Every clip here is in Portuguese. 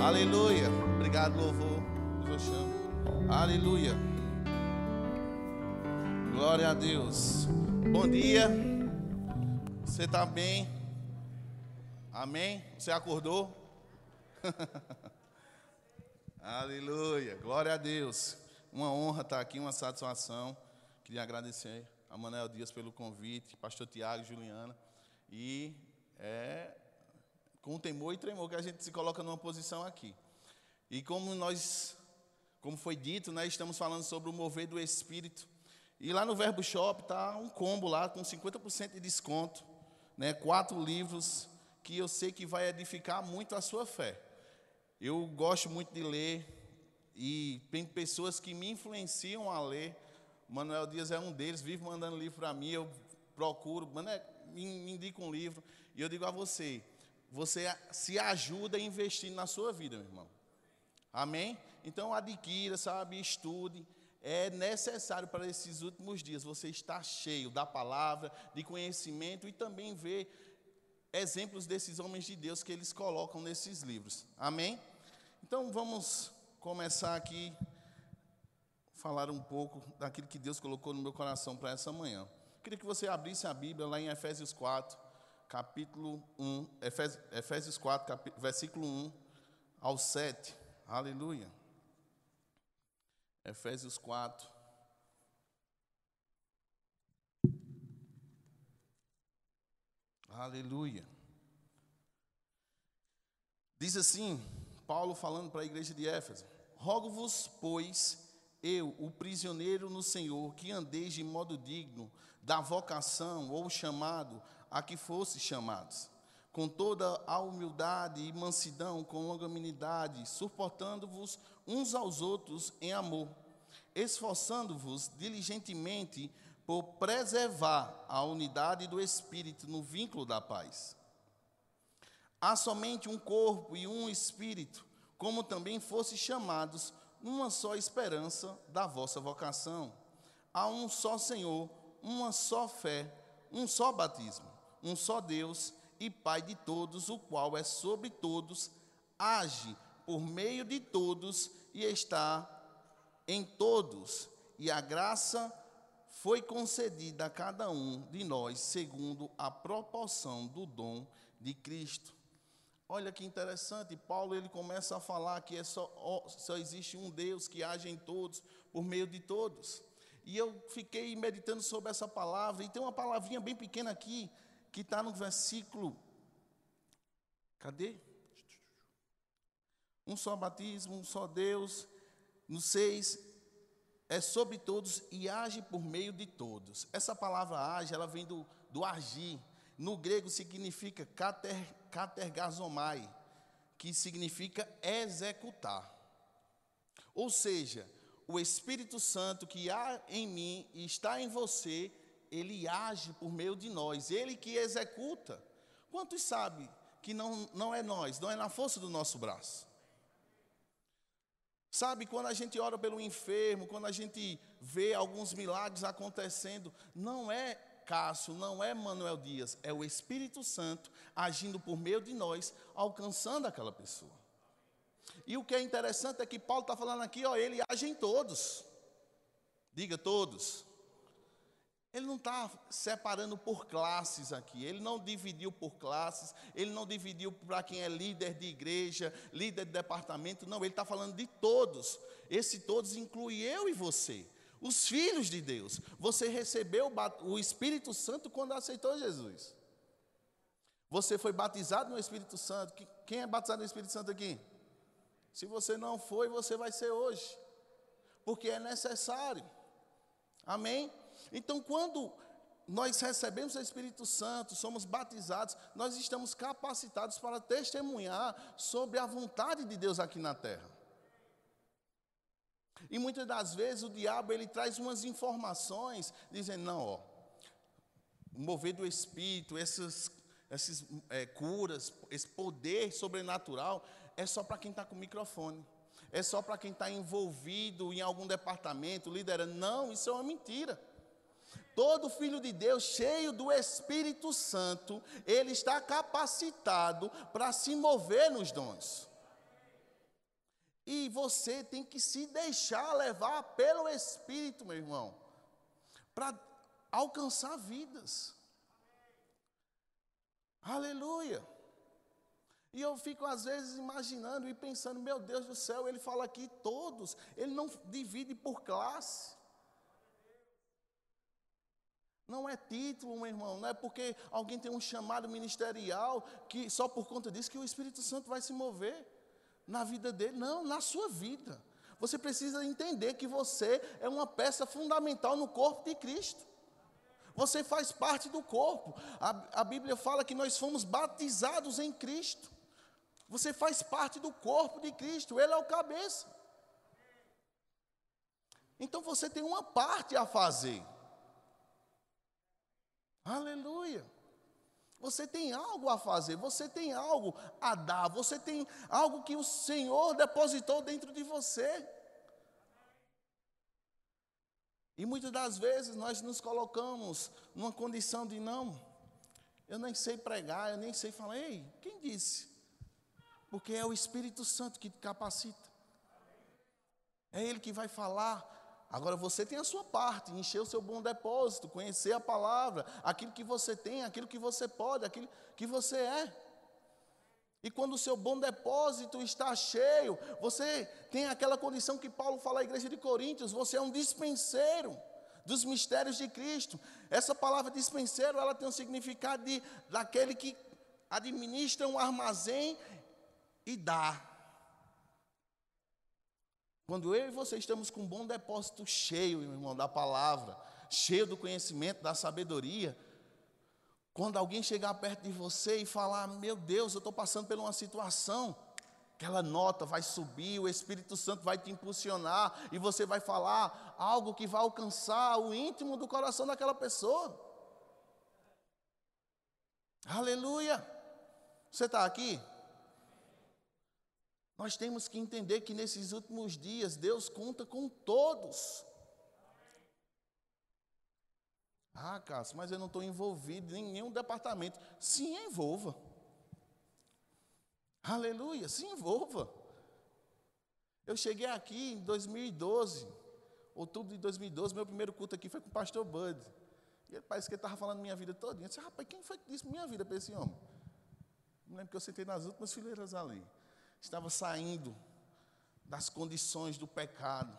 Aleluia. Obrigado, louvor. Chamo. Aleluia. Glória a Deus. Bom dia. Você está bem? Amém? Você acordou? Aleluia. Glória a Deus. Uma honra estar aqui, uma satisfação. Queria agradecer a Manuel Dias pelo convite, pastor Tiago, Juliana. E é com temor e tremor que a gente se coloca numa posição aqui. E como nós, como foi dito, né, estamos falando sobre o mover do Espírito. E lá no Verbo Shop está um combo lá com 50% de desconto, né, quatro livros que eu sei que vai edificar muito a sua fé. Eu gosto muito de ler e tem pessoas que me influenciam a ler. Manuel Dias é um deles, vive mandando livro para mim, eu procuro, Mané, me, me indica um livro e eu digo a você, você se ajuda investindo na sua vida, meu irmão. Amém? Então adquira, sabe, estude. É necessário para esses últimos dias você estar cheio da palavra, de conhecimento e também ver exemplos desses homens de Deus que eles colocam nesses livros. Amém? Então vamos começar aqui falar um pouco daquilo que Deus colocou no meu coração para essa manhã. Queria que você abrisse a Bíblia lá em Efésios 4, capítulo 1, Efésios, Efésios 4, capítulo, versículo 1 ao 7. Aleluia. Efésios 4. Aleluia. Diz assim, Paulo falando para a igreja de Éfeso: Rogo-vos, pois, eu, o prisioneiro no Senhor, que andeis de modo digno da vocação ou chamado a que fosse chamados, com toda a humildade e mansidão, com longanimidade, suportando-vos uns aos outros em amor, esforçando-vos diligentemente por preservar a unidade do espírito no vínculo da paz. Há somente um corpo e um espírito, como também fosse chamados uma só esperança da vossa vocação. Há um só Senhor, uma só fé, um só batismo um só Deus e Pai de todos, o qual é sobre todos, age por meio de todos e está em todos. E a graça foi concedida a cada um de nós segundo a proporção do dom de Cristo. Olha que interessante, Paulo ele começa a falar que é só, só existe um Deus que age em todos, por meio de todos. E eu fiquei meditando sobre essa palavra, e tem uma palavrinha bem pequena aqui, que está no versículo. Cadê? Um só batismo, um só Deus. No 6, é sobre todos e age por meio de todos. Essa palavra age, ela vem do, do agir. No grego significa kater, katergazomai, que significa executar. Ou seja, o Espírito Santo que há em mim e está em você, ele age por meio de nós, ele que executa. Quantos sabem que não, não é nós, não é na força do nosso braço? Sabe, quando a gente ora pelo enfermo, quando a gente vê alguns milagres acontecendo, não é Cássio, não é Manuel Dias, é o Espírito Santo agindo por meio de nós, alcançando aquela pessoa. E o que é interessante é que Paulo está falando aqui, ó, ele age em todos. Diga todos. Ele não está separando por classes aqui, ele não dividiu por classes, ele não dividiu para quem é líder de igreja, líder de departamento, não, ele está falando de todos. Esse todos inclui eu e você, os filhos de Deus. Você recebeu o Espírito Santo quando aceitou Jesus. Você foi batizado no Espírito Santo. Quem é batizado no Espírito Santo aqui? Se você não foi, você vai ser hoje, porque é necessário. Amém? Então, quando nós recebemos o Espírito Santo, somos batizados, nós estamos capacitados para testemunhar sobre a vontade de Deus aqui na terra. E muitas das vezes o diabo ele traz umas informações dizendo não, ó, mover do Espírito, essas, essas é, curas, esse poder sobrenatural é só para quem está com o microfone. É só para quem está envolvido em algum departamento, liderando. Não, isso é uma mentira. Todo filho de Deus, cheio do Espírito Santo, ele está capacitado para se mover nos dons. E você tem que se deixar levar pelo Espírito, meu irmão, para alcançar vidas. Aleluia. E eu fico às vezes imaginando e pensando, meu Deus do céu, ele fala aqui todos, ele não divide por classe. Não é título, meu irmão, não é porque alguém tem um chamado ministerial que só por conta disso que o Espírito Santo vai se mover na vida dele, não, na sua vida. Você precisa entender que você é uma peça fundamental no corpo de Cristo. Você faz parte do corpo. A, a Bíblia fala que nós fomos batizados em Cristo. Você faz parte do corpo de Cristo, Ele é o cabeça. Então você tem uma parte a fazer. Aleluia. Você tem algo a fazer, você tem algo a dar, você tem algo que o Senhor depositou dentro de você. E muitas das vezes nós nos colocamos numa condição de não, eu nem sei pregar, eu nem sei falar. Ei, quem disse? Porque é o Espírito Santo que te capacita. É Ele que vai falar. Agora você tem a sua parte, encher o seu bom depósito, conhecer a palavra, aquilo que você tem, aquilo que você pode, aquilo que você é. E quando o seu bom depósito está cheio, você tem aquela condição que Paulo fala à igreja de Coríntios, você é um dispenseiro dos mistérios de Cristo. Essa palavra dispenseiro, ela tem o um significado de daquele que administra um armazém e dá. Quando eu e você estamos com um bom depósito cheio, meu irmão, da palavra, cheio do conhecimento, da sabedoria, quando alguém chegar perto de você e falar: Meu Deus, eu estou passando por uma situação, aquela nota vai subir, o Espírito Santo vai te impulsionar e você vai falar algo que vai alcançar o íntimo do coração daquela pessoa. Aleluia! Você está aqui? Nós temos que entender que nesses últimos dias Deus conta com todos. Ah, Cássio, mas eu não estou envolvido em nenhum departamento. Se envolva. Aleluia, se envolva. Eu cheguei aqui em 2012, outubro de 2012, meu primeiro culto aqui foi com o pastor Bud. E ele parece que ele estava falando minha vida toda. Eu disse, rapaz, quem foi que disse minha vida para esse homem? Me lembro que eu sentei nas últimas fileiras ali. Estava saindo das condições do pecado.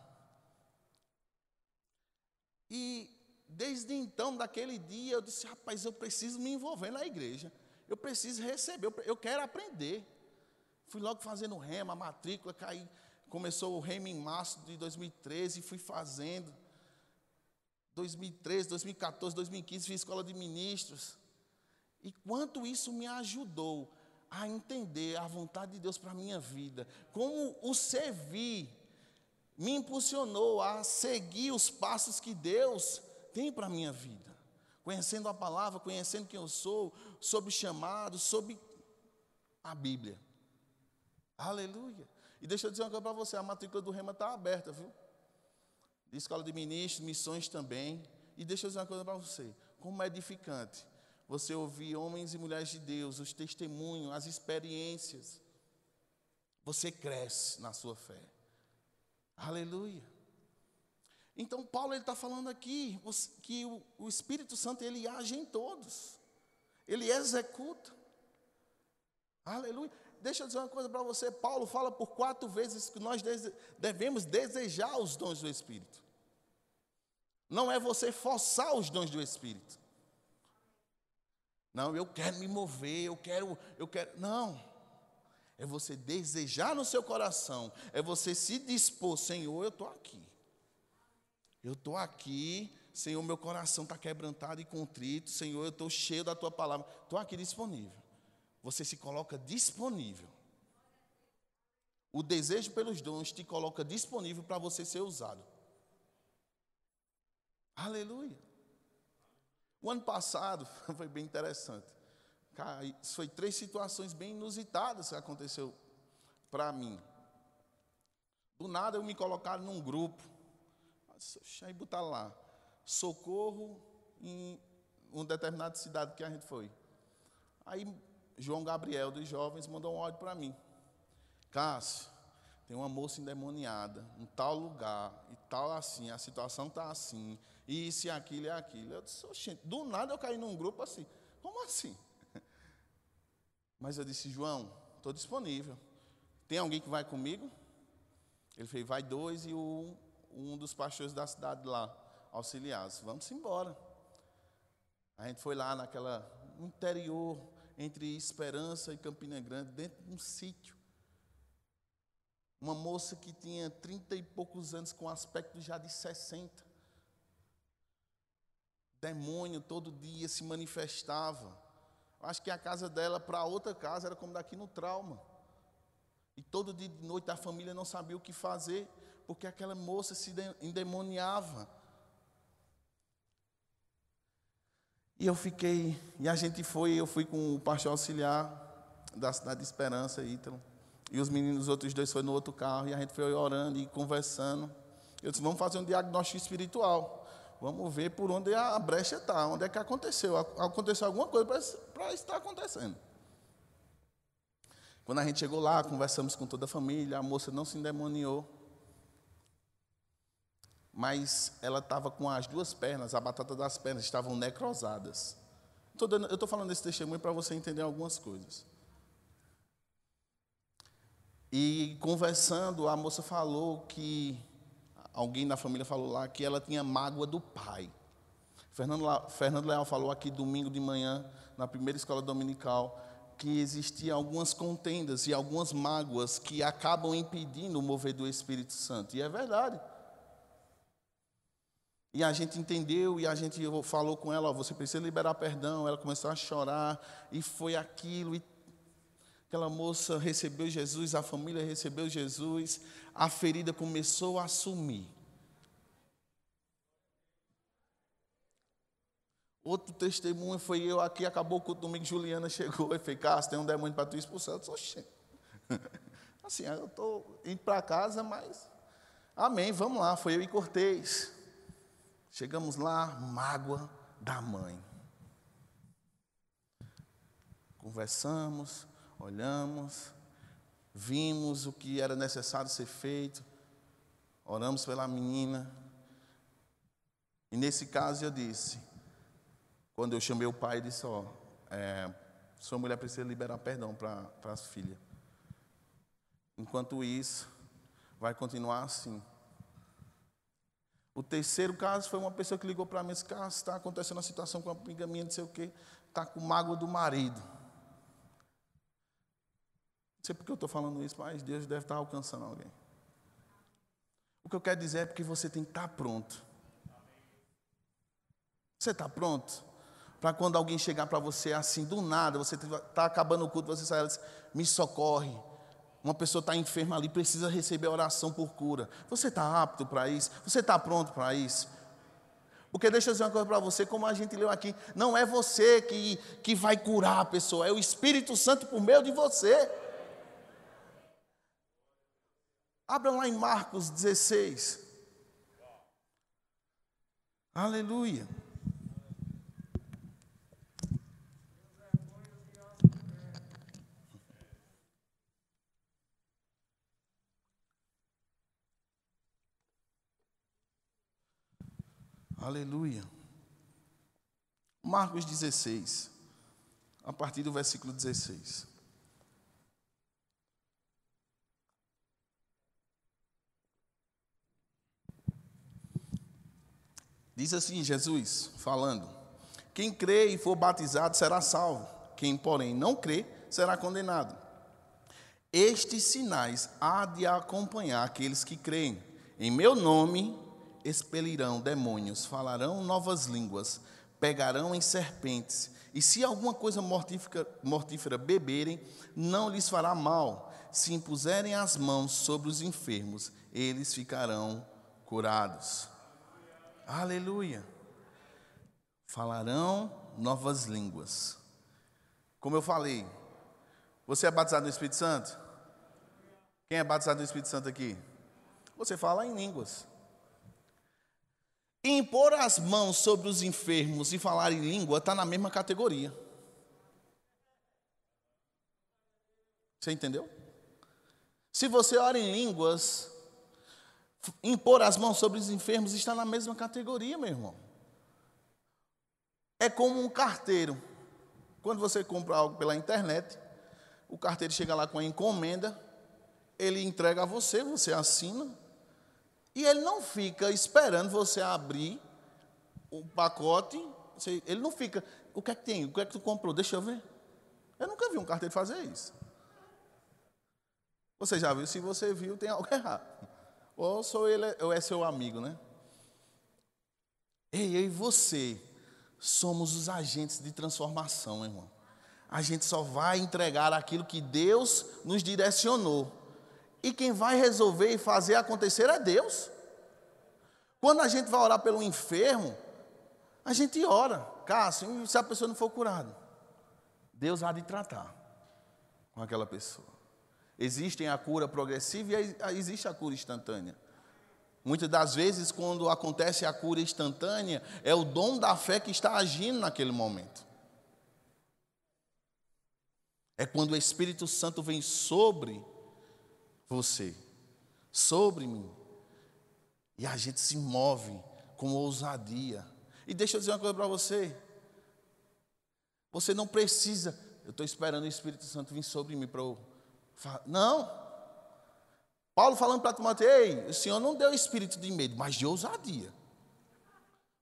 E desde então, daquele dia, eu disse: rapaz, eu preciso me envolver na igreja. Eu preciso receber, eu quero aprender. Fui logo fazendo rema, matrícula, caí. Começou o rema em março de 2013, fui fazendo. 2013, 2014, 2015, fiz escola de ministros. E quanto isso me ajudou a entender a vontade de Deus para a minha vida, como o servir me impulsionou a seguir os passos que Deus tem para a minha vida. Conhecendo a palavra, conhecendo quem eu sou, sobre chamado, sobre a Bíblia. Aleluia. E deixa eu dizer uma coisa para você: a matrícula do Rema está aberta, viu? De escola de ministros, missões também. E deixa eu dizer uma coisa para você: como é edificante você ouvir homens e mulheres de Deus, os testemunhos, as experiências. Você cresce na sua fé. Aleluia. Então Paulo está falando aqui que o, o Espírito Santo ele age em todos, ele executa. Aleluia. Deixa eu dizer uma coisa para você. Paulo fala por quatro vezes que nós devemos desejar os dons do Espírito. Não é você forçar os dons do Espírito. Não, eu quero me mover, eu quero, eu quero. Não. É você desejar no seu coração, é você se dispor, Senhor, eu estou aqui. Eu estou aqui, Senhor, meu coração está quebrantado e contrito, Senhor, eu estou cheio da tua palavra, estou aqui disponível. Você se coloca disponível. O desejo pelos dons te coloca disponível para você ser usado. Aleluia. O ano passado foi bem interessante. Foi três situações bem inusitadas que aconteceu para mim. Do nada eu me colocaram num grupo aí botar lá, socorro em uma determinada cidade que a gente foi. Aí João Gabriel dos jovens mandou um áudio para mim. Cássio, tem uma moça endemoniada, em tal lugar, e tal assim, a situação está assim, e isso e aquilo e aquilo. Eu disse, do nada eu caí num grupo assim. Como assim? Mas eu disse, João, estou disponível. Tem alguém que vai comigo? Ele fez, vai dois e o, um dos pastores da cidade lá, auxiliares. Vamos embora. A gente foi lá naquela interior, entre Esperança e Campina Grande, dentro de um sítio. Uma moça que tinha trinta e poucos anos, com aspecto já de 60. Demônio todo dia se manifestava. Acho que a casa dela para outra casa era como daqui no trauma. E todo dia de noite a família não sabia o que fazer, porque aquela moça se endemoniava. E eu fiquei, e a gente foi, eu fui com o pastor auxiliar da cidade de Esperança, Ítalo. E os meninos, os outros dois, foram no outro carro, e a gente foi orando e conversando. Eu disse, vamos fazer um diagnóstico espiritual. Vamos ver por onde a brecha está, onde é que aconteceu. Aconteceu alguma coisa para estar acontecendo. Quando a gente chegou lá, conversamos com toda a família, a moça não se endemoniou mas ela estava com as duas pernas, a batata das pernas estavam necrosadas. eu estou falando desse testemunho para você entender algumas coisas. E conversando, a moça falou que, alguém da família falou lá, que ela tinha mágoa do pai. Fernando, Fernando Leal falou aqui domingo de manhã, na primeira escola dominical, que existiam algumas contendas e algumas mágoas que acabam impedindo o mover do Espírito Santo. E é verdade. E a gente entendeu e a gente falou com ela, ó, você precisa liberar perdão. Ela começou a chorar e foi aquilo. E aquela moça recebeu Jesus, a família recebeu Jesus, a ferida começou a sumir. Outro testemunho foi eu aqui, acabou o culto domingo, Juliana chegou e fez, Cássio, tem um demônio para tu expulsar. Eu disse, Assim, eu estou indo para casa, mas amém, vamos lá, foi eu e Cortez. Chegamos lá, mágoa da mãe. Conversamos, olhamos, vimos o que era necessário ser feito, oramos pela menina. E nesse caso eu disse, quando eu chamei o pai, disse: Ó, é, sua mulher precisa liberar perdão para as filhas. Enquanto isso, vai continuar assim. O terceiro caso foi uma pessoa que ligou para mim e disse: Cássio, está acontecendo uma situação com uma amiga minha, não sei o quê, está com mágoa do marido. Sei porque eu estou falando isso, mas Deus deve estar alcançando alguém. O que eu quero dizer é porque você tem que estar pronto. Você está pronto? Para quando alguém chegar para você assim, do nada, você está acabando o culto, você sai e diz, me socorre. Uma pessoa está enferma ali, precisa receber oração por cura. Você está apto para isso? Você está pronto para isso? Porque deixa eu dizer uma coisa para você, como a gente leu aqui, não é você que, que vai curar a pessoa, é o Espírito Santo por meio de você. Abram lá em Marcos 16. Aleluia. Aleluia. Marcos 16, a partir do versículo 16. Diz assim Jesus, falando: Quem crê e for batizado será salvo, quem, porém, não crê será condenado. Estes sinais há de acompanhar aqueles que creem. Em meu nome expelirão demônios, falarão novas línguas, pegarão em serpentes, e se alguma coisa mortífera, mortífera beberem, não lhes fará mal. Se impuserem as mãos sobre os enfermos, eles ficarão curados. Aleluia. Falarão novas línguas. Como eu falei, você é batizado no Espírito Santo? Quem é batizado no Espírito Santo aqui? Você fala em línguas impor as mãos sobre os enfermos e falar em língua está na mesma categoria. Você entendeu? Se você ora em línguas, impor as mãos sobre os enfermos está na mesma categoria, meu irmão. É como um carteiro. Quando você compra algo pela internet, o carteiro chega lá com a encomenda, ele entrega a você, você assina, e ele não fica esperando você abrir o pacote, ele não fica, o que é que tem? O que é que tu comprou? Deixa eu ver. Eu nunca vi um carteiro fazer isso. Você já viu? Se você viu, tem algo errado. Ou, sou ele, ou é seu amigo, né? Ei, eu e você somos os agentes de transformação, irmão. A gente só vai entregar aquilo que Deus nos direcionou. E quem vai resolver e fazer acontecer é Deus. Quando a gente vai orar pelo enfermo, a gente ora, Cássio, se a pessoa não for curada, Deus há de tratar com aquela pessoa. Existem a cura progressiva e existe a cura instantânea. Muitas das vezes, quando acontece a cura instantânea, é o dom da fé que está agindo naquele momento. É quando o Espírito Santo vem sobre você, sobre mim, e a gente se move com ousadia. E deixa eu dizer uma coisa para você. Você não precisa, eu estou esperando o Espírito Santo vir sobre mim para eu não. Paulo falando para Timóteo, ei, o Senhor não deu espírito de medo, mas de ousadia.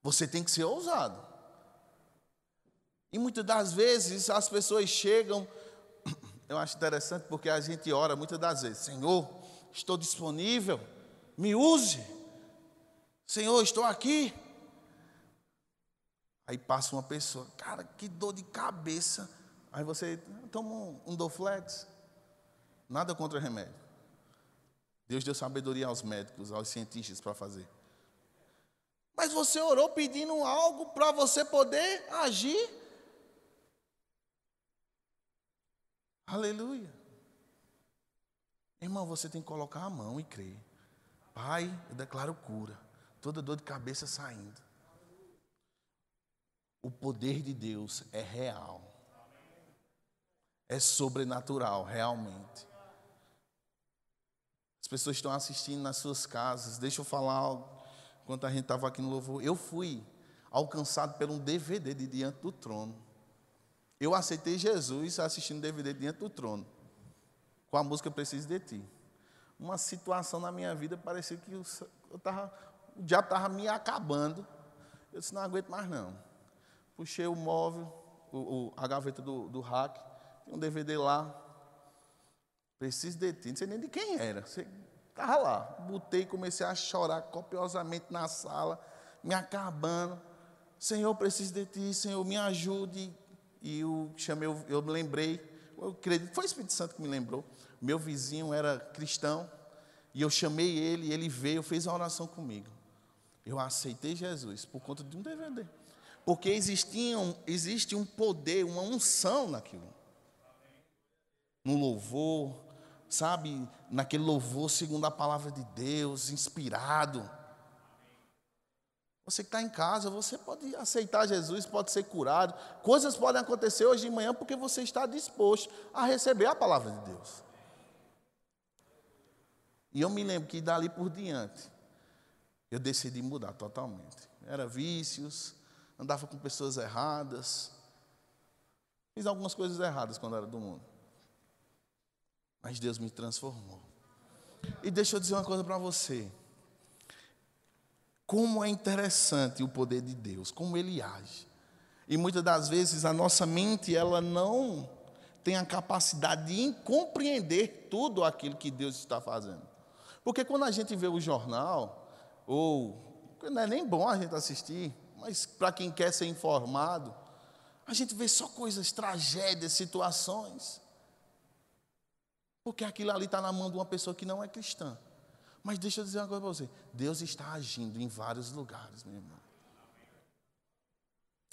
Você tem que ser ousado. E muitas das vezes as pessoas chegam, eu acho interessante porque a gente ora muitas das vezes, Senhor, estou disponível, me use. Senhor, estou aqui. Aí passa uma pessoa, cara, que dor de cabeça. Aí você toma um, um Doflex. Nada contra remédio. Deus deu sabedoria aos médicos, aos cientistas para fazer. Mas você orou pedindo algo para você poder agir. Aleluia. Irmão, você tem que colocar a mão e crer. Pai, eu declaro cura. Toda dor de cabeça saindo. O poder de Deus é real. É sobrenatural, realmente. As pessoas estão assistindo nas suas casas. Deixa eu falar algo. Enquanto a gente estava aqui no louvor, eu fui alcançado por um DVD de Diante do Trono. Eu aceitei Jesus assistindo DVD Diante do Trono. Com a música Preciso de Ti. Uma situação na minha vida parecia que eu, eu tava, o diabo estava me acabando. Eu disse, não aguento mais não. Puxei o móvel, o, o, a gaveta do, do rack, tem um DVD lá, Preciso de ti. Não sei nem de quem era. Estava lá. Botei, comecei a chorar copiosamente na sala, me acabando. Senhor, preciso de ti, Senhor, me ajude. E eu chamei, eu me lembrei, eu acredito, foi o Espírito Santo que me lembrou. Meu vizinho era cristão, e eu chamei ele, e ele veio, fez uma oração comigo. Eu aceitei Jesus por conta de um DVD. Porque existia um, existe um poder, uma unção naquilo. No louvor, sabe, naquele louvor segundo a palavra de Deus, inspirado. Você que está em casa, você pode aceitar Jesus, pode ser curado. Coisas podem acontecer hoje de manhã porque você está disposto a receber a palavra de Deus. E eu me lembro que dali por diante, eu decidi mudar totalmente. Era vícios, andava com pessoas erradas, fiz algumas coisas erradas quando era do mundo. Mas Deus me transformou. E deixa eu dizer uma coisa para você. Como é interessante o poder de Deus, como ele age. E muitas das vezes a nossa mente, ela não tem a capacidade de compreender tudo aquilo que Deus está fazendo. Porque quando a gente vê o jornal, ou não é nem bom a gente assistir, mas para quem quer ser informado, a gente vê só coisas, tragédias, situações. Porque aquilo ali está na mão de uma pessoa que não é cristã. Mas deixa eu dizer uma coisa para você: Deus está agindo em vários lugares, meu irmão.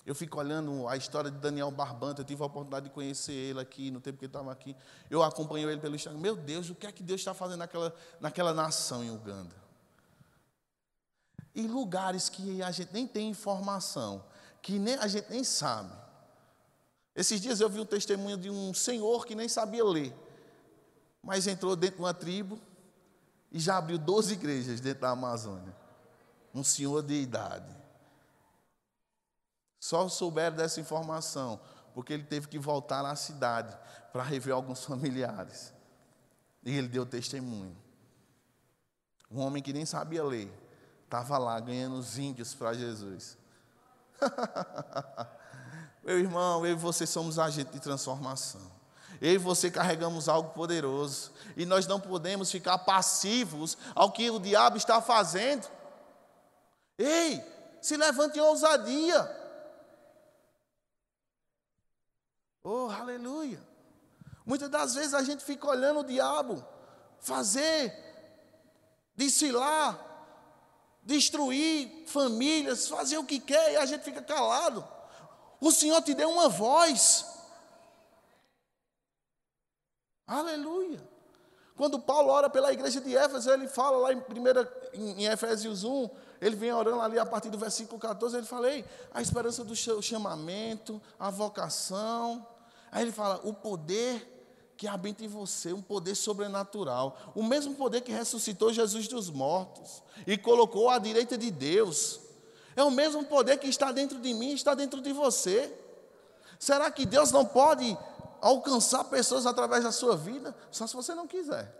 Eu fico olhando a história de Daniel Barbanta, eu tive a oportunidade de conhecer ele aqui, no tempo que ele estava aqui. Eu acompanho ele pelo Instagram. Meu Deus, o que é que Deus está fazendo naquela, naquela nação em Uganda? E lugares que a gente nem tem informação, que nem, a gente nem sabe. Esses dias eu vi um testemunho de um senhor que nem sabia ler. Mas entrou dentro de uma tribo e já abriu 12 igrejas dentro da Amazônia. Um senhor de idade. Só souberam dessa informação porque ele teve que voltar à cidade para rever alguns familiares. E ele deu testemunho. Um homem que nem sabia ler, estava lá ganhando os índios para Jesus. Meu irmão, eu e você somos agentes de transformação. Eu e você carregamos algo poderoso. E nós não podemos ficar passivos ao que o diabo está fazendo. Ei, se levante em ousadia. Oh, aleluia. Muitas das vezes a gente fica olhando o diabo fazer, desfilar, destruir famílias, fazer o que quer e a gente fica calado. O Senhor te deu uma voz. Aleluia. Quando Paulo ora pela igreja de Éfeso, ele fala lá em, primeira, em Efésios 1, ele vem orando ali a partir do versículo 14, ele fala, Ei, a esperança do chamamento, a vocação. Aí ele fala, o poder que habita em você, um poder sobrenatural. O mesmo poder que ressuscitou Jesus dos mortos e colocou à direita de Deus. É o mesmo poder que está dentro de mim, está dentro de você. Será que Deus não pode alcançar pessoas através da sua vida? Só se você não quiser.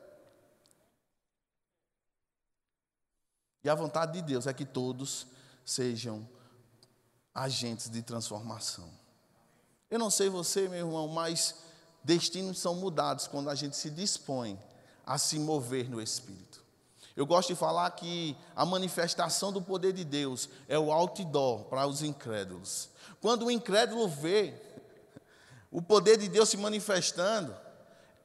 E a vontade de Deus é que todos sejam agentes de transformação. Eu não sei você, meu irmão, mas destinos são mudados quando a gente se dispõe a se mover no Espírito. Eu gosto de falar que a manifestação do poder de Deus é o outdoor para os incrédulos. Quando o incrédulo vê o poder de Deus se manifestando,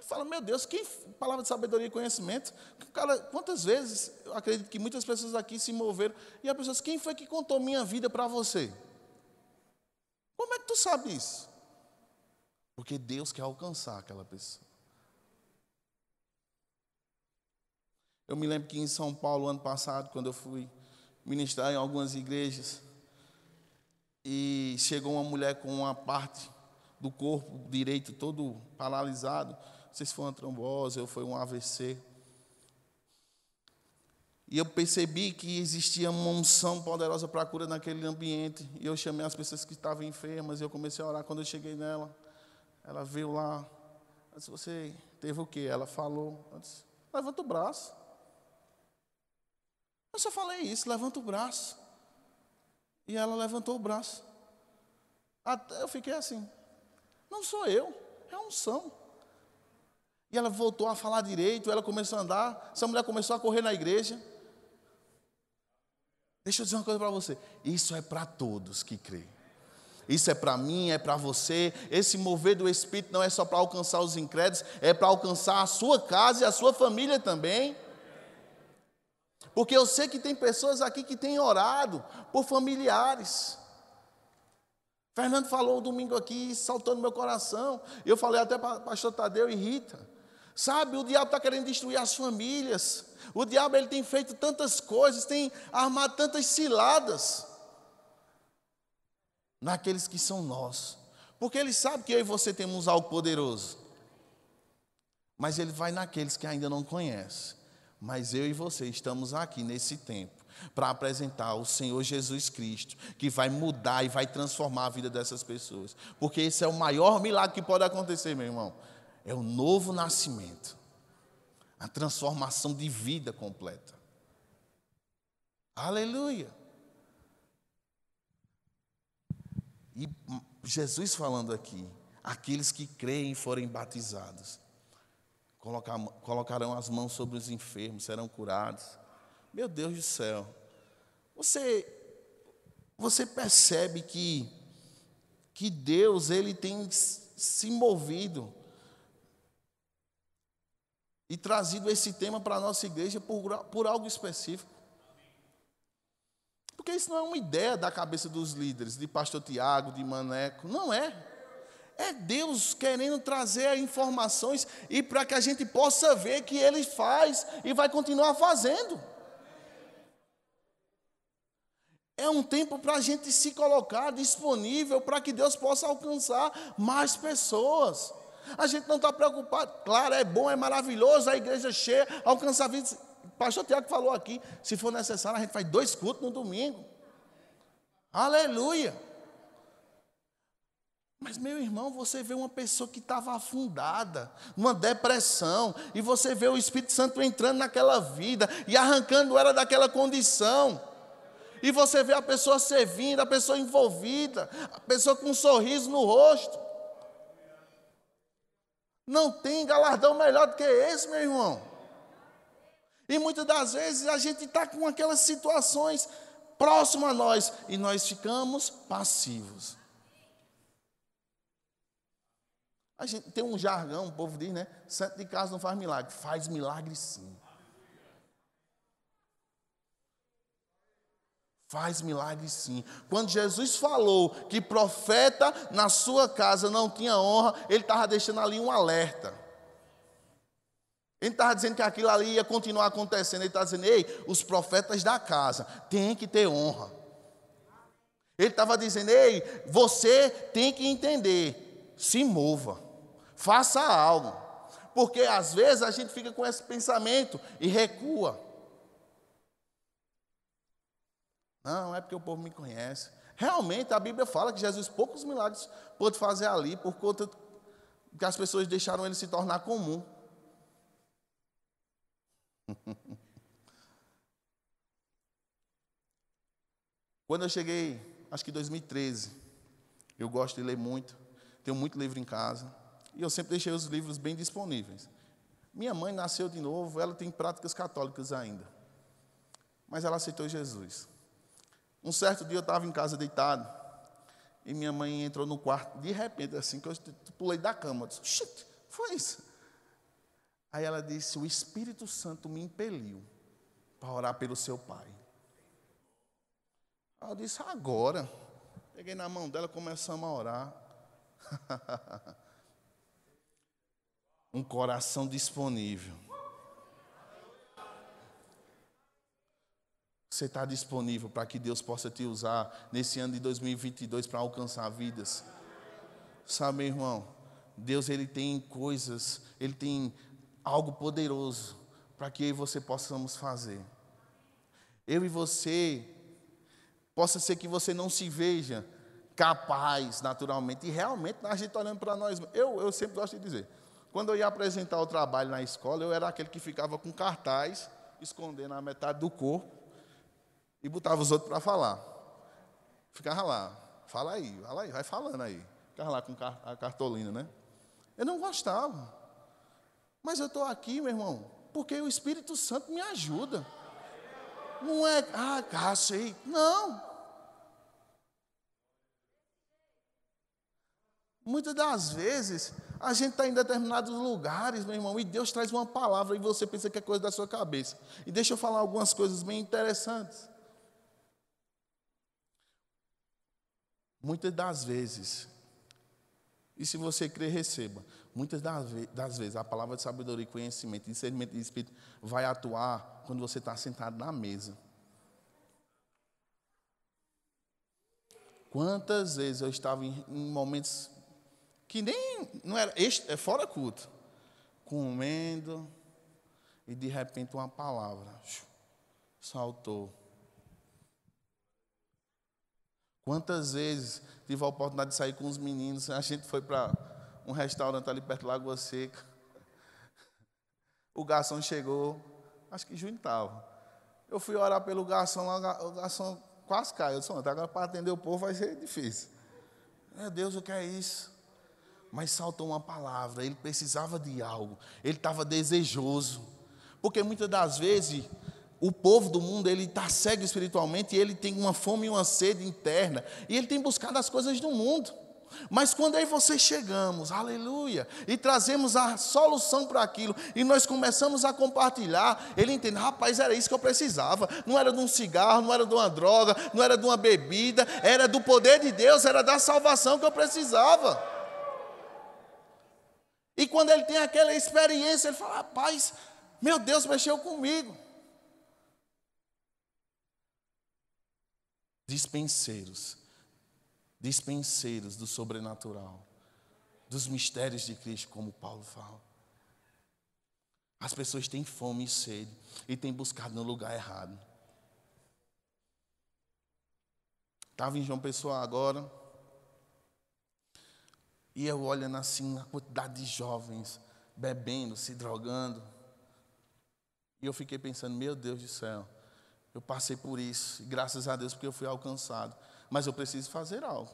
fala: Meu Deus, quem. Palavra de sabedoria e conhecimento. Cara, quantas vezes, eu acredito que muitas pessoas aqui se moveram, e a pessoa quem foi que contou minha vida para você? Como é que tu sabe isso? Porque Deus quer alcançar aquela pessoa. Eu me lembro que em São Paulo, ano passado, quando eu fui ministrar em algumas igrejas, e chegou uma mulher com uma parte do corpo direito todo paralisado, não sei se foi uma trombose ou foi um AVC. E eu percebi que existia uma unção poderosa para a cura naquele ambiente. E eu chamei as pessoas que estavam enfermas e eu comecei a orar. Quando eu cheguei nela, ela veio lá. Eu disse, você teve o quê? Ela falou. Eu disse, levanta o braço. Eu só falei isso, levanta o braço. E ela levantou o braço. Até eu fiquei assim. Não sou eu, é unção. E ela voltou a falar direito, ela começou a andar. Essa mulher começou a correr na igreja. Deixa eu dizer uma coisa para você: isso é para todos que creem. Isso é para mim, é para você. Esse mover do Espírito não é só para alcançar os incrédulos, é para alcançar a sua casa e a sua família também. Porque eu sei que tem pessoas aqui que têm orado por familiares. Fernando falou um domingo aqui, saltou no meu coração. Eu falei até para o pastor Tadeu e Rita. Sabe, o diabo está querendo destruir as famílias. O diabo ele tem feito tantas coisas, tem armado tantas ciladas naqueles que são nós. Porque ele sabe que eu e você temos algo poderoso. Mas ele vai naqueles que ainda não conhecem. Mas eu e você estamos aqui nesse tempo para apresentar o Senhor Jesus Cristo, que vai mudar e vai transformar a vida dessas pessoas. Porque esse é o maior milagre que pode acontecer, meu irmão. É o novo nascimento. A transformação de vida completa. Aleluia. E Jesus falando aqui, aqueles que creem e forem batizados, colocarão as mãos sobre os enfermos, serão curados. Meu Deus do céu. Você você percebe que que Deus ele tem se movido e trazido esse tema para a nossa igreja por, por algo específico. Porque isso não é uma ideia da cabeça dos líderes, de pastor Tiago, de Maneco, não é. É Deus querendo trazer informações e para que a gente possa ver que Ele faz e vai continuar fazendo. É um tempo para a gente se colocar disponível para que Deus possa alcançar mais pessoas. A gente não está preocupado. Claro, é bom, é maravilhoso, a igreja cheia, alcançar vidas. O pastor Tiago falou aqui: se for necessário, a gente faz dois cultos no domingo. Aleluia. Mas, meu irmão, você vê uma pessoa que estava afundada, numa depressão, e você vê o Espírito Santo entrando naquela vida e arrancando ela daquela condição. E você vê a pessoa servindo, a pessoa envolvida, a pessoa com um sorriso no rosto. Não tem galardão melhor do que esse, meu irmão. E muitas das vezes a gente está com aquelas situações próximas a nós e nós ficamos passivos. A gente tem um jargão, o povo diz, né? Santo de casa não faz milagre. Faz milagre sim. Faz milagre sim. Quando Jesus falou que profeta na sua casa não tinha honra, ele estava deixando ali um alerta. Ele estava dizendo que aquilo ali ia continuar acontecendo. Ele estava dizendo, ei, os profetas da casa têm que ter honra. Ele estava dizendo, ei, você tem que entender, se mova, faça algo. Porque às vezes a gente fica com esse pensamento e recua. Não, é porque o povo me conhece. Realmente a Bíblia fala que Jesus poucos milagres pôde fazer ali por conta que as pessoas deixaram ele se tornar comum. Quando eu cheguei, acho que em 2013, eu gosto de ler muito, tenho muito livro em casa, e eu sempre deixei os livros bem disponíveis. Minha mãe nasceu de novo, ela tem práticas católicas ainda, mas ela aceitou Jesus. Um certo dia eu estava em casa deitado, e minha mãe entrou no quarto, de repente, assim, que eu pulei da cama. Eu disse, Shit, foi isso. Aí ela disse: O Espírito Santo me impeliu para orar pelo seu pai. Eu disse: Agora. Peguei na mão dela, começamos a orar. um coração disponível. Você está disponível para que Deus possa te usar nesse ano de 2022 para alcançar vidas? Sabe, meu irmão, Deus ele tem coisas, ele tem algo poderoso para que eu e você possamos fazer. Eu e você, possa ser que você não se veja capaz naturalmente, e realmente a gente está olhando para nós. Eu, eu sempre gosto de dizer, quando eu ia apresentar o trabalho na escola, eu era aquele que ficava com cartaz, escondendo a metade do corpo, e botava os outros para falar. Ficava lá, fala aí, fala aí, vai falando aí. Ficava lá com a cartolina, né? Eu não gostava. Mas eu estou aqui, meu irmão, porque o Espírito Santo me ajuda. Não é, ah, ah. Não. Muitas das vezes, a gente está em determinados lugares, meu irmão, e Deus traz uma palavra e você pensa que é coisa da sua cabeça. E deixa eu falar algumas coisas bem interessantes. Muitas das vezes, e se você crer, receba. Muitas das vezes a palavra de sabedoria, conhecimento, discernimento de espírito vai atuar quando você está sentado na mesa. Quantas vezes eu estava em, em momentos que nem não era é fora culto, comendo e de repente uma palavra saltou. Quantas vezes tive a oportunidade de sair com os meninos, a gente foi para um restaurante ali perto da Lagoa Seca. O garçom chegou, acho que junho estava. Eu fui orar pelo garçom, o garçom quase caiu. Eu disse, agora para atender o povo vai ser difícil. Meu Deus, o que é isso? Mas saltou uma palavra, ele precisava de algo, ele estava desejoso. Porque muitas das vezes o povo do mundo ele está cego espiritualmente e ele tem uma fome e uma sede interna e ele tem buscado as coisas do mundo. Mas quando aí você chegamos, aleluia, e trazemos a solução para aquilo, e nós começamos a compartilhar, ele entende, rapaz, era isso que eu precisava. Não era de um cigarro, não era de uma droga, não era de uma bebida, era do poder de Deus, era da salvação que eu precisava. E quando ele tem aquela experiência, ele fala, rapaz, meu Deus mexeu comigo. Dispenseiros dispenseiros do sobrenatural. dos mistérios de Cristo, como Paulo fala. As pessoas têm fome e sede e têm buscado no lugar errado. Estava em João Pessoa agora, e eu olhando assim a quantidade de jovens bebendo, se drogando. E eu fiquei pensando, meu Deus do céu, eu passei por isso, graças a Deus porque eu fui alcançado. Mas eu preciso fazer algo.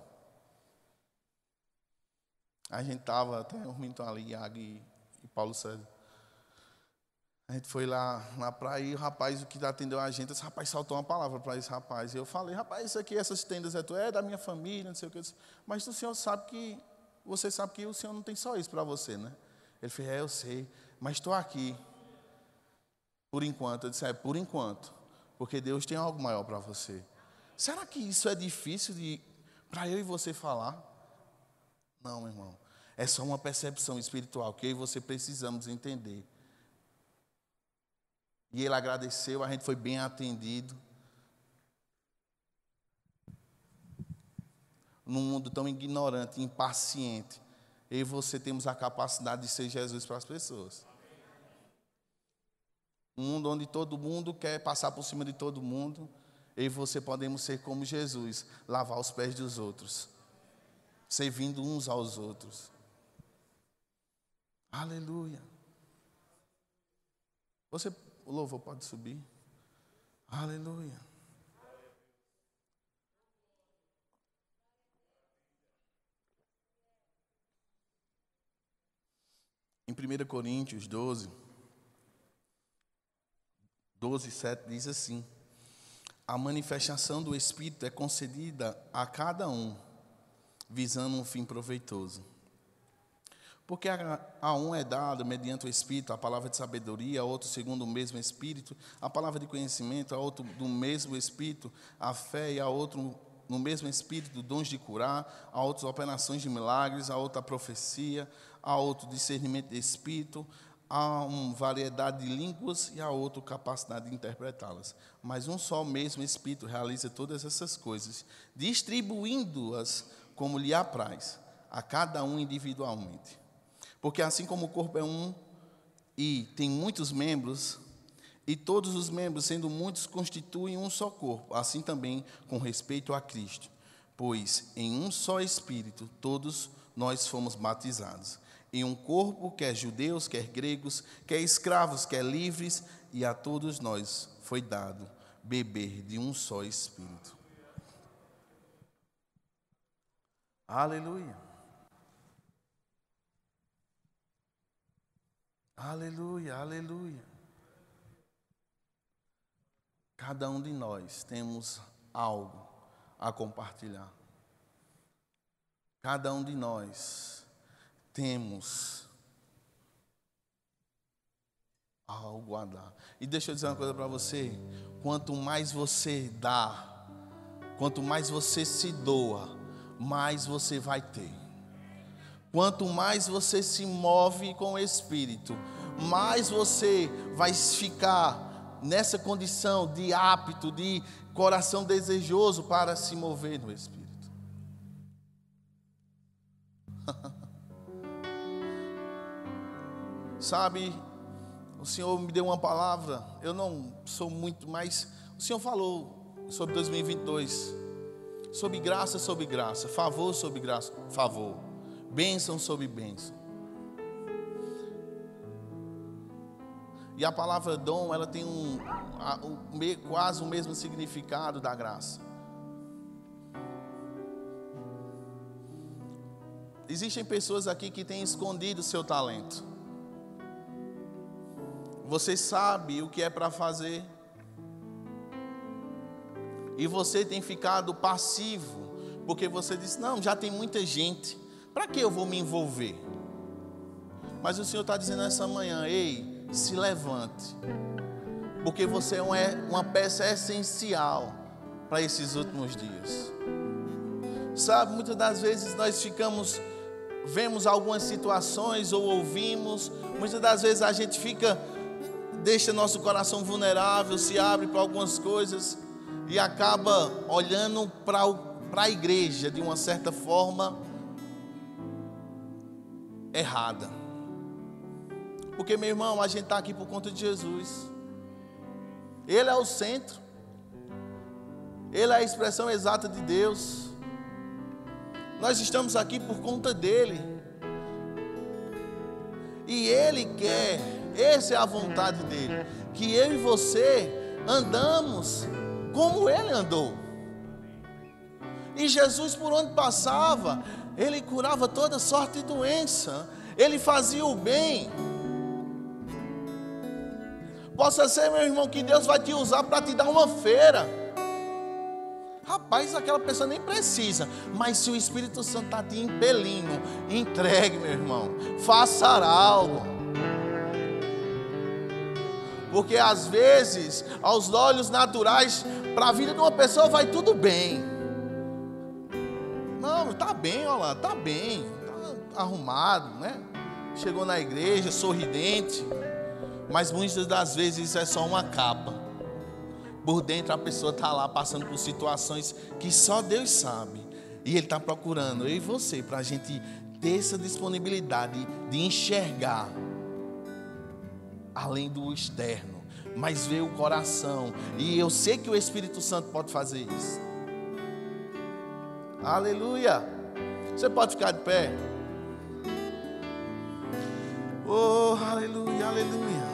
A gente estava, até o menino ali, Iago e, e Paulo César. A gente foi lá na praia e o rapaz, o que atendeu a gente, esse rapaz saltou uma palavra para esse rapaz. E eu falei, rapaz, isso aqui, essas tendas é, tu, é da minha família, não sei o que. Mas o senhor sabe que, você sabe que o senhor não tem só isso para você, né? Ele fez, é, eu sei, mas estou aqui. Por enquanto, eu disse, é, por enquanto. Porque Deus tem algo maior para você. Será que isso é difícil de para eu e você falar? Não, irmão. É só uma percepção espiritual que eu e você precisamos entender. E ele agradeceu, a gente foi bem atendido. Num mundo tão ignorante, impaciente, eu e você temos a capacidade de ser Jesus para as pessoas. Um mundo onde todo mundo quer passar por cima de todo mundo, eu e você podemos ser como Jesus, lavar os pés dos outros, servindo uns aos outros. Aleluia. Você, o louvor pode subir. Aleluia. Em 1 Coríntios 12, 12, 7 diz assim: A manifestação do Espírito é concedida a cada um, visando um fim proveitoso. Porque a, um é dado mediante o Espírito a palavra de sabedoria, a outro segundo o mesmo Espírito, a palavra de conhecimento, a outro do mesmo Espírito, a fé e a outro no mesmo Espírito dons de curar, a outros operações de milagres, a outra profecia, a outro discernimento de Espírito, a uma variedade de línguas e a outra capacidade de interpretá-las. Mas um só mesmo Espírito realiza todas essas coisas, distribuindo-as como lhe apraz, a cada um individualmente. Porque assim como o corpo é um e tem muitos membros, e todos os membros, sendo muitos, constituem um só corpo, assim também com respeito a Cristo. Pois em um só Espírito todos nós fomos batizados. Em um corpo, quer judeus, quer gregos, quer escravos, quer livres, e a todos nós foi dado beber de um só Espírito. Aleluia. Aleluia, aleluia. Cada um de nós temos algo a compartilhar. Cada um de nós temos algo a dar. E deixa eu dizer uma coisa para você: quanto mais você dá, quanto mais você se doa, mais você vai ter. Quanto mais você se move com o Espírito, mais você vai ficar nessa condição de apto, de coração desejoso para se mover no Espírito. Sabe, o Senhor me deu uma palavra, eu não sou muito, mas o Senhor falou sobre 2022, sobre graça sobre graça, favor sobre graça, favor bênção sobre bênção. E a palavra dom, ela tem um, quase o mesmo significado da graça. Existem pessoas aqui que têm escondido o seu talento. Você sabe o que é para fazer. E você tem ficado passivo, porque você diz: não, já tem muita gente. Para que eu vou me envolver? Mas o Senhor está dizendo essa manhã: ei, se levante, porque você é uma peça essencial para esses últimos dias. Sabe, muitas das vezes nós ficamos, vemos algumas situações ou ouvimos, muitas das vezes a gente fica, deixa nosso coração vulnerável, se abre para algumas coisas e acaba olhando para a igreja de uma certa forma errada. Porque, meu irmão, a gente está aqui por conta de Jesus. Ele é o centro. Ele é a expressão exata de Deus. Nós estamos aqui por conta dele. E ele quer, essa é a vontade dele, que eu e você andamos como ele andou. E Jesus, por onde passava, ele curava toda sorte de doença, ele fazia o bem. Possa ser, meu irmão, que Deus vai te usar para te dar uma feira. Rapaz, aquela pessoa nem precisa, mas se o Espírito Santo está te impelindo, entregue, meu irmão, faça algo. Porque às vezes, aos olhos naturais, para a vida de uma pessoa vai tudo bem. Não, está bem, olha lá, está bem, está arrumado, né? Chegou na igreja, sorridente. Mas muitas das vezes isso é só uma capa. Por dentro a pessoa está lá passando por situações que só Deus sabe. E Ele está procurando, eu e você, para a gente ter essa disponibilidade de enxergar além do externo, mas ver o coração. E eu sei que o Espírito Santo pode fazer isso. Aleluia! Você pode ficar de pé? Oh, aleluia, aleluia.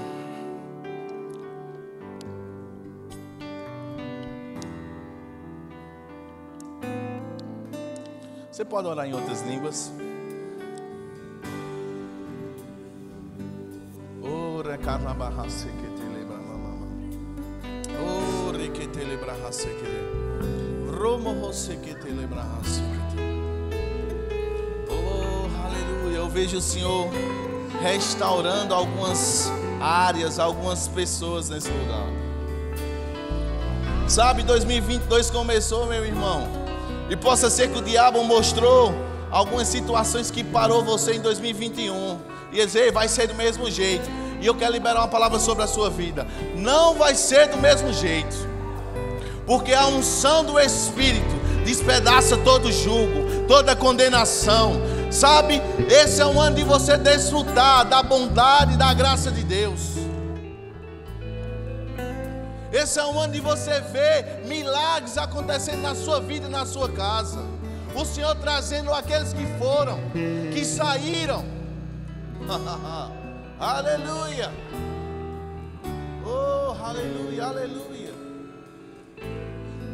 Você pode orar em outras línguas? Sequete. Oh, aleluia. Eu vejo o Senhor restaurando algumas áreas, algumas pessoas nesse lugar. Sabe, 2022 começou, meu irmão. E possa ser que o diabo mostrou algumas situações que parou você em 2021. E dizer, vai ser do mesmo jeito. E eu quero liberar uma palavra sobre a sua vida. Não vai ser do mesmo jeito. Porque a unção do Espírito despedaça todo julgo, toda condenação. Sabe, esse é um ano de você desfrutar da bondade e da graça de Deus. Esse é um ano de você ver milagres acontecendo na sua vida e na sua casa. O Senhor trazendo aqueles que foram, que saíram. aleluia. Oh, aleluia, aleluia.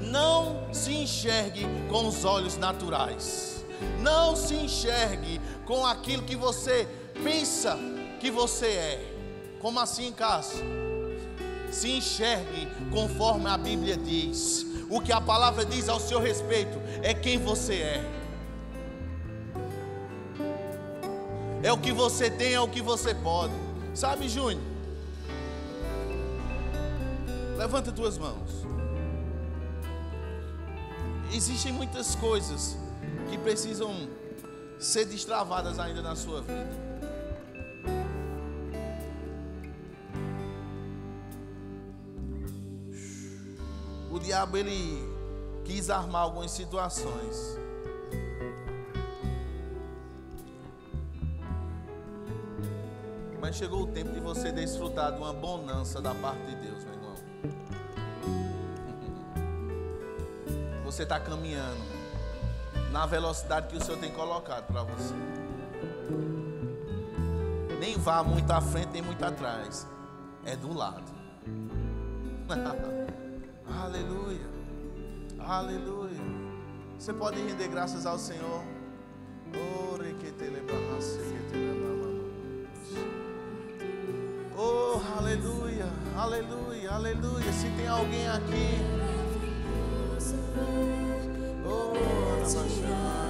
Não se enxergue com os olhos naturais. Não se enxergue com aquilo que você pensa que você é. Como assim, Cássio? se enxergue conforme a Bíblia diz. O que a palavra diz ao seu respeito é quem você é. É o que você tem, é o que você pode. Sabe, Júnior? Levanta tuas mãos. Existem muitas coisas que precisam ser destravadas ainda na sua vida. diabo ele quis armar algumas situações. Mas chegou o tempo de você desfrutar de uma bonança da parte de Deus, meu irmão. Você está caminhando na velocidade que o Senhor tem colocado para você. Nem vá muito à frente, nem muito atrás. É do lado. Aleluia. Aleluia. Você pode render graças ao Senhor. Oh, aleluia, aleluia, aleluia. Se tem alguém aqui, oh, tá na baixada.